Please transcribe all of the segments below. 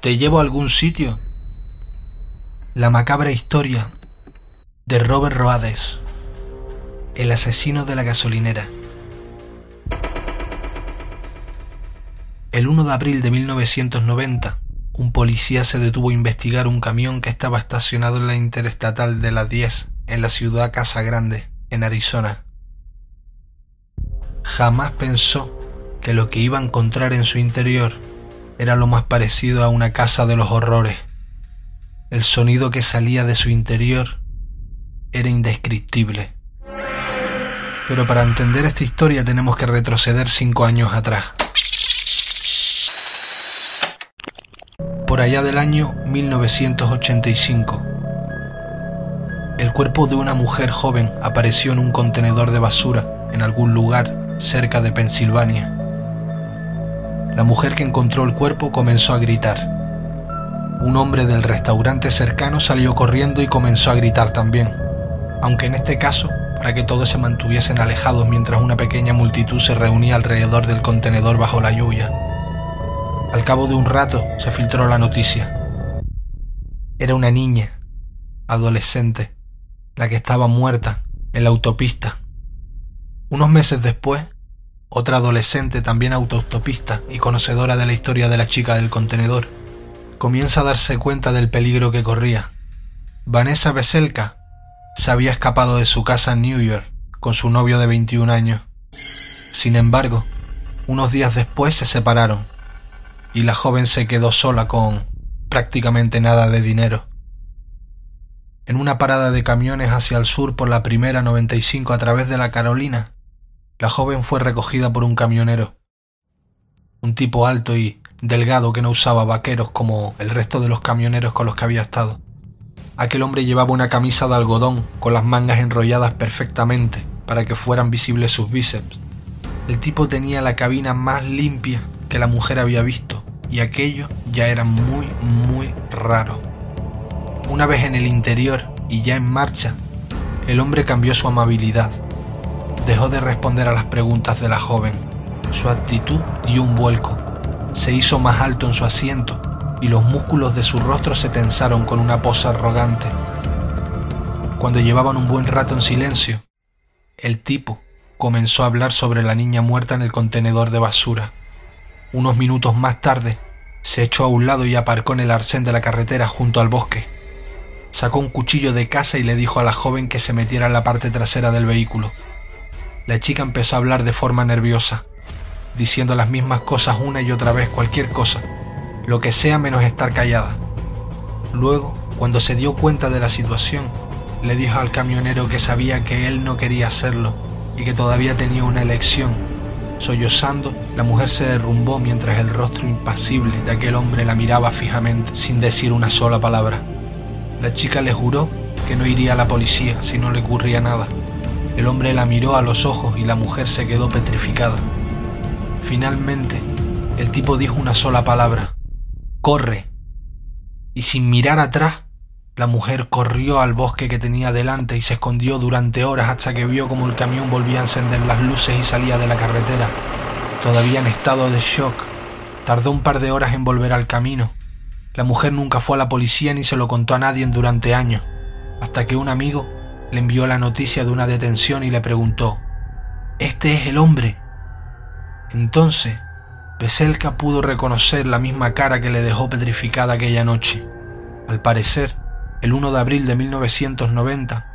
¿Te llevo a algún sitio? La macabra historia de Robert Roades, el asesino de la gasolinera. El 1 de abril de 1990, un policía se detuvo a investigar un camión que estaba estacionado en la interestatal de las 10 en la ciudad Casa Grande, en Arizona. Jamás pensó que lo que iba a encontrar en su interior era lo más parecido a una casa de los horrores. El sonido que salía de su interior era indescriptible. Pero para entender esta historia tenemos que retroceder cinco años atrás. Por allá del año 1985, el cuerpo de una mujer joven apareció en un contenedor de basura en algún lugar cerca de Pensilvania. La mujer que encontró el cuerpo comenzó a gritar. Un hombre del restaurante cercano salió corriendo y comenzó a gritar también, aunque en este caso para que todos se mantuviesen alejados mientras una pequeña multitud se reunía alrededor del contenedor bajo la lluvia. Al cabo de un rato se filtró la noticia. Era una niña, adolescente, la que estaba muerta en la autopista. Unos meses después, otra adolescente también autostopista y conocedora de la historia de la chica del contenedor, comienza a darse cuenta del peligro que corría. Vanessa Veselka se había escapado de su casa en New York con su novio de 21 años. Sin embargo, unos días después se separaron y la joven se quedó sola con prácticamente nada de dinero. En una parada de camiones hacia el sur por la primera 95 a través de la Carolina, la joven fue recogida por un camionero, un tipo alto y delgado que no usaba vaqueros como el resto de los camioneros con los que había estado. Aquel hombre llevaba una camisa de algodón con las mangas enrolladas perfectamente para que fueran visibles sus bíceps. El tipo tenía la cabina más limpia que la mujer había visto y aquello ya era muy, muy raro. Una vez en el interior y ya en marcha, el hombre cambió su amabilidad Dejó de responder a las preguntas de la joven. Su actitud dio un vuelco. Se hizo más alto en su asiento y los músculos de su rostro se tensaron con una posa arrogante. Cuando llevaban un buen rato en silencio, el tipo comenzó a hablar sobre la niña muerta en el contenedor de basura. Unos minutos más tarde, se echó a un lado y aparcó en el arcén de la carretera junto al bosque. Sacó un cuchillo de casa y le dijo a la joven que se metiera en la parte trasera del vehículo. La chica empezó a hablar de forma nerviosa, diciendo las mismas cosas una y otra vez, cualquier cosa, lo que sea menos estar callada. Luego, cuando se dio cuenta de la situación, le dijo al camionero que sabía que él no quería hacerlo y que todavía tenía una elección. Sollozando, la mujer se derrumbó mientras el rostro impasible de aquel hombre la miraba fijamente, sin decir una sola palabra. La chica le juró que no iría a la policía si no le ocurría nada, el hombre la miró a los ojos y la mujer se quedó petrificada. Finalmente, el tipo dijo una sola palabra. Corre. Y sin mirar atrás, la mujer corrió al bosque que tenía delante y se escondió durante horas hasta que vio como el camión volvía a encender las luces y salía de la carretera. Todavía en estado de shock, tardó un par de horas en volver al camino. La mujer nunca fue a la policía ni se lo contó a nadie durante años, hasta que un amigo le envió la noticia de una detención y le preguntó, ¿Este es el hombre? Entonces, Peselka pudo reconocer la misma cara que le dejó petrificada aquella noche. Al parecer, el 1 de abril de 1990,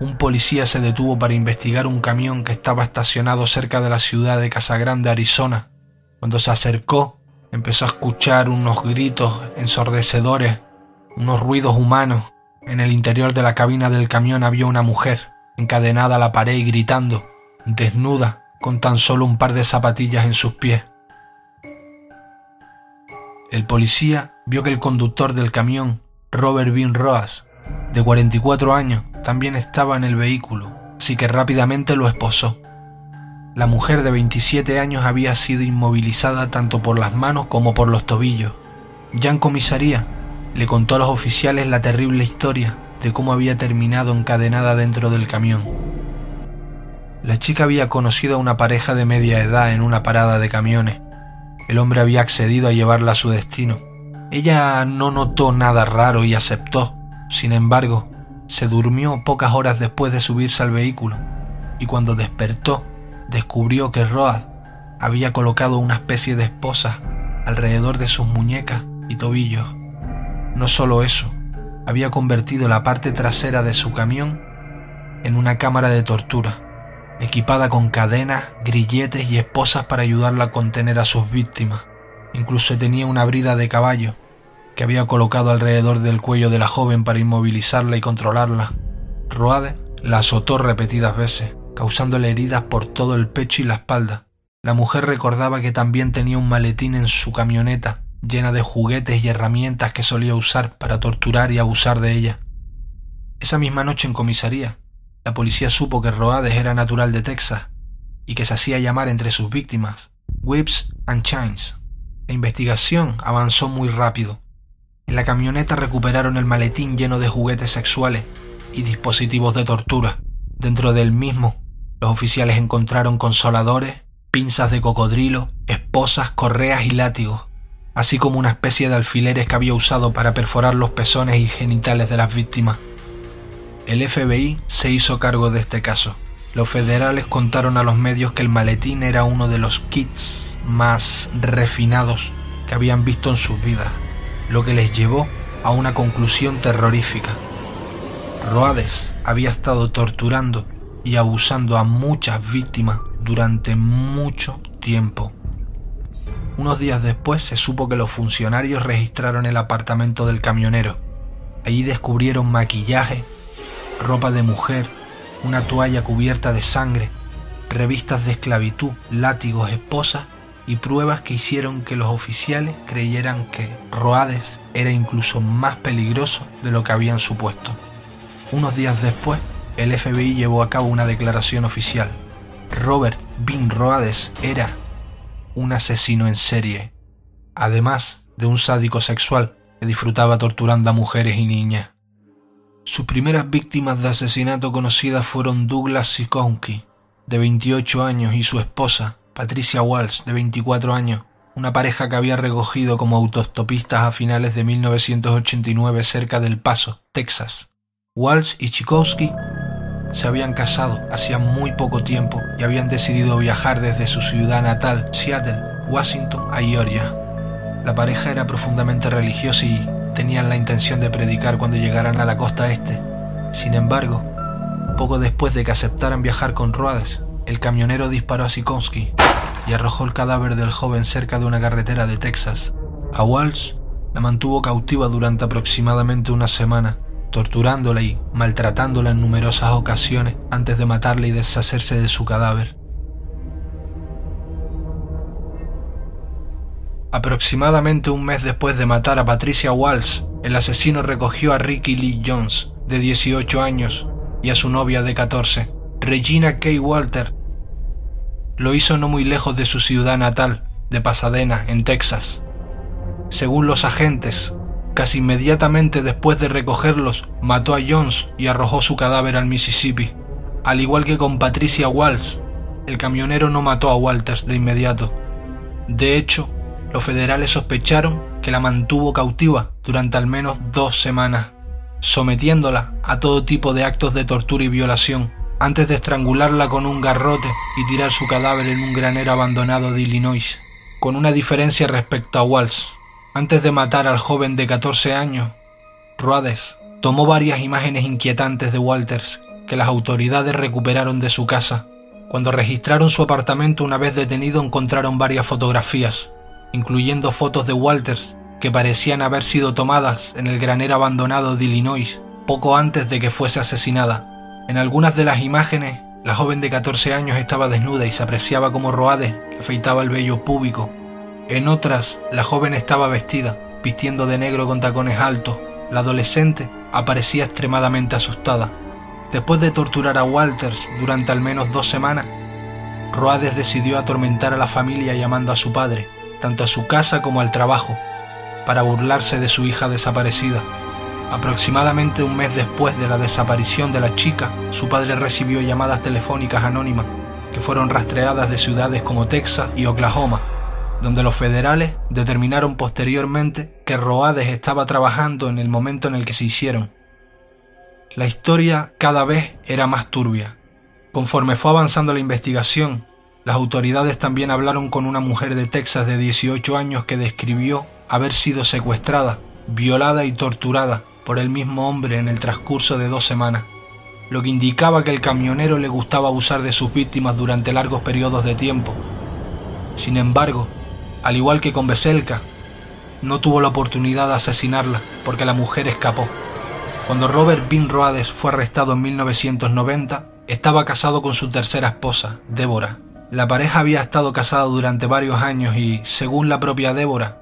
un policía se detuvo para investigar un camión que estaba estacionado cerca de la ciudad de Casagrande, Arizona. Cuando se acercó, empezó a escuchar unos gritos ensordecedores, unos ruidos humanos en el interior de la cabina del camión había una mujer, encadenada a la pared y gritando, desnuda, con tan solo un par de zapatillas en sus pies. El policía vio que el conductor del camión, Robert Bean Roas, de 44 años, también estaba en el vehículo, así que rápidamente lo esposó. La mujer de 27 años había sido inmovilizada tanto por las manos como por los tobillos. Ya en comisaría, le contó a los oficiales la terrible historia de cómo había terminado encadenada dentro del camión. La chica había conocido a una pareja de media edad en una parada de camiones. El hombre había accedido a llevarla a su destino. Ella no notó nada raro y aceptó. Sin embargo, se durmió pocas horas después de subirse al vehículo y cuando despertó descubrió que Road había colocado una especie de esposa alrededor de sus muñecas y tobillos. No solo eso, había convertido la parte trasera de su camión en una cámara de tortura, equipada con cadenas, grilletes y esposas para ayudarla a contener a sus víctimas. Incluso tenía una brida de caballo que había colocado alrededor del cuello de la joven para inmovilizarla y controlarla. Roade la azotó repetidas veces, causándole heridas por todo el pecho y la espalda. La mujer recordaba que también tenía un maletín en su camioneta, llena de juguetes y herramientas que solía usar para torturar y abusar de ella. Esa misma noche en comisaría, la policía supo que Roades era natural de Texas y que se hacía llamar entre sus víctimas Whips and Chains. La investigación avanzó muy rápido. En la camioneta recuperaron el maletín lleno de juguetes sexuales y dispositivos de tortura. Dentro del mismo, los oficiales encontraron consoladores, pinzas de cocodrilo, esposas, correas y látigos, así como una especie de alfileres que había usado para perforar los pezones y genitales de las víctimas. El FBI se hizo cargo de este caso. Los federales contaron a los medios que el maletín era uno de los kits más refinados que habían visto en sus vidas, lo que les llevó a una conclusión terrorífica. Roades había estado torturando y abusando a muchas víctimas durante mucho tiempo. Unos días después se supo que los funcionarios registraron el apartamento del camionero. Allí descubrieron maquillaje, ropa de mujer, una toalla cubierta de sangre, revistas de esclavitud, látigos, esposas y pruebas que hicieron que los oficiales creyeran que Roades era incluso más peligroso de lo que habían supuesto. Unos días después, el FBI llevó a cabo una declaración oficial. Robert Bin Roades era un asesino en serie, además de un sádico sexual que disfrutaba torturando a mujeres y niñas. Sus primeras víctimas de asesinato conocidas fueron Douglas Sikonski, de 28 años, y su esposa, Patricia Walsh, de 24 años, una pareja que había recogido como autostopistas a finales de 1989 cerca del Paso, Texas. Walsh y Chikowski se habían casado hacía muy poco tiempo y habían decidido viajar desde su ciudad natal, Seattle, Washington, a Georgia. La pareja era profundamente religiosa y tenían la intención de predicar cuando llegaran a la costa este. Sin embargo, poco después de que aceptaran viajar con Rhodes, el camionero disparó a Sikonsky y arrojó el cadáver del joven cerca de una carretera de Texas. A Walsh la mantuvo cautiva durante aproximadamente una semana torturándola y maltratándola en numerosas ocasiones antes de matarla y deshacerse de su cadáver. Aproximadamente un mes después de matar a Patricia Walsh, el asesino recogió a Ricky Lee Jones, de 18 años, y a su novia de 14, Regina K. Walter. Lo hizo no muy lejos de su ciudad natal, de Pasadena, en Texas. Según los agentes, Casi inmediatamente después de recogerlos, mató a Jones y arrojó su cadáver al Mississippi. Al igual que con Patricia Walsh, el camionero no mató a Walters de inmediato. De hecho, los federales sospecharon que la mantuvo cautiva durante al menos dos semanas, sometiéndola a todo tipo de actos de tortura y violación, antes de estrangularla con un garrote y tirar su cadáver en un granero abandonado de Illinois, con una diferencia respecto a Walsh. Antes de matar al joven de 14 años, Ruades tomó varias imágenes inquietantes de Walters que las autoridades recuperaron de su casa. Cuando registraron su apartamento una vez detenido encontraron varias fotografías, incluyendo fotos de Walters que parecían haber sido tomadas en el granero abandonado de Illinois poco antes de que fuese asesinada. En algunas de las imágenes, la joven de 14 años estaba desnuda y se apreciaba como Roades afeitaba el vello púbico en otras, la joven estaba vestida, vistiendo de negro con tacones altos. La adolescente aparecía extremadamente asustada. Después de torturar a Walters durante al menos dos semanas, Roades decidió atormentar a la familia llamando a su padre, tanto a su casa como al trabajo, para burlarse de su hija desaparecida. Aproximadamente un mes después de la desaparición de la chica, su padre recibió llamadas telefónicas anónimas que fueron rastreadas de ciudades como Texas y Oklahoma donde los federales determinaron posteriormente que Roades estaba trabajando en el momento en el que se hicieron. La historia cada vez era más turbia. Conforme fue avanzando la investigación, las autoridades también hablaron con una mujer de Texas de 18 años que describió haber sido secuestrada, violada y torturada por el mismo hombre en el transcurso de dos semanas, lo que indicaba que el camionero le gustaba abusar de sus víctimas durante largos periodos de tiempo. Sin embargo, al igual que con Beselka, no tuvo la oportunidad de asesinarla porque la mujer escapó. Cuando Robert Bean Roades fue arrestado en 1990, estaba casado con su tercera esposa, Débora. La pareja había estado casada durante varios años y, según la propia Débora,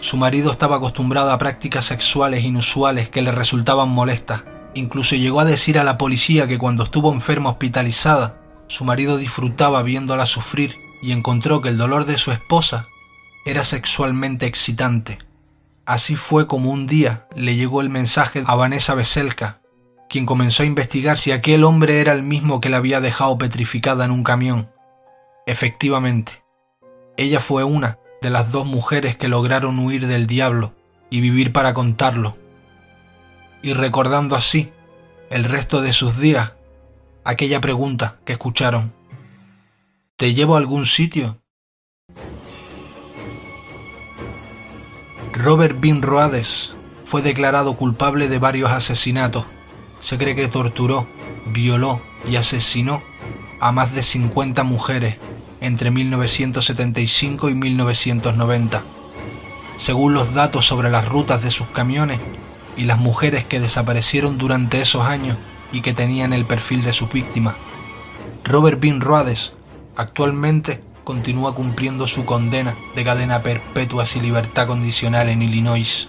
su marido estaba acostumbrado a prácticas sexuales inusuales que le resultaban molestas. Incluso llegó a decir a la policía que cuando estuvo enferma hospitalizada, su marido disfrutaba viéndola sufrir y encontró que el dolor de su esposa era sexualmente excitante. Así fue como un día le llegó el mensaje a Vanessa Beselka, quien comenzó a investigar si aquel hombre era el mismo que la había dejado petrificada en un camión. Efectivamente, ella fue una de las dos mujeres que lograron huir del diablo y vivir para contarlo. Y recordando así el resto de sus días, aquella pregunta que escucharon. ¿Te llevo a algún sitio? Robert Bean Roades fue declarado culpable de varios asesinatos. Se cree que torturó, violó y asesinó a más de 50 mujeres entre 1975 y 1990. Según los datos sobre las rutas de sus camiones y las mujeres que desaparecieron durante esos años y que tenían el perfil de sus víctimas, Robert Bean Roades actualmente continúa cumpliendo su condena de cadena perpetua y libertad condicional en Illinois.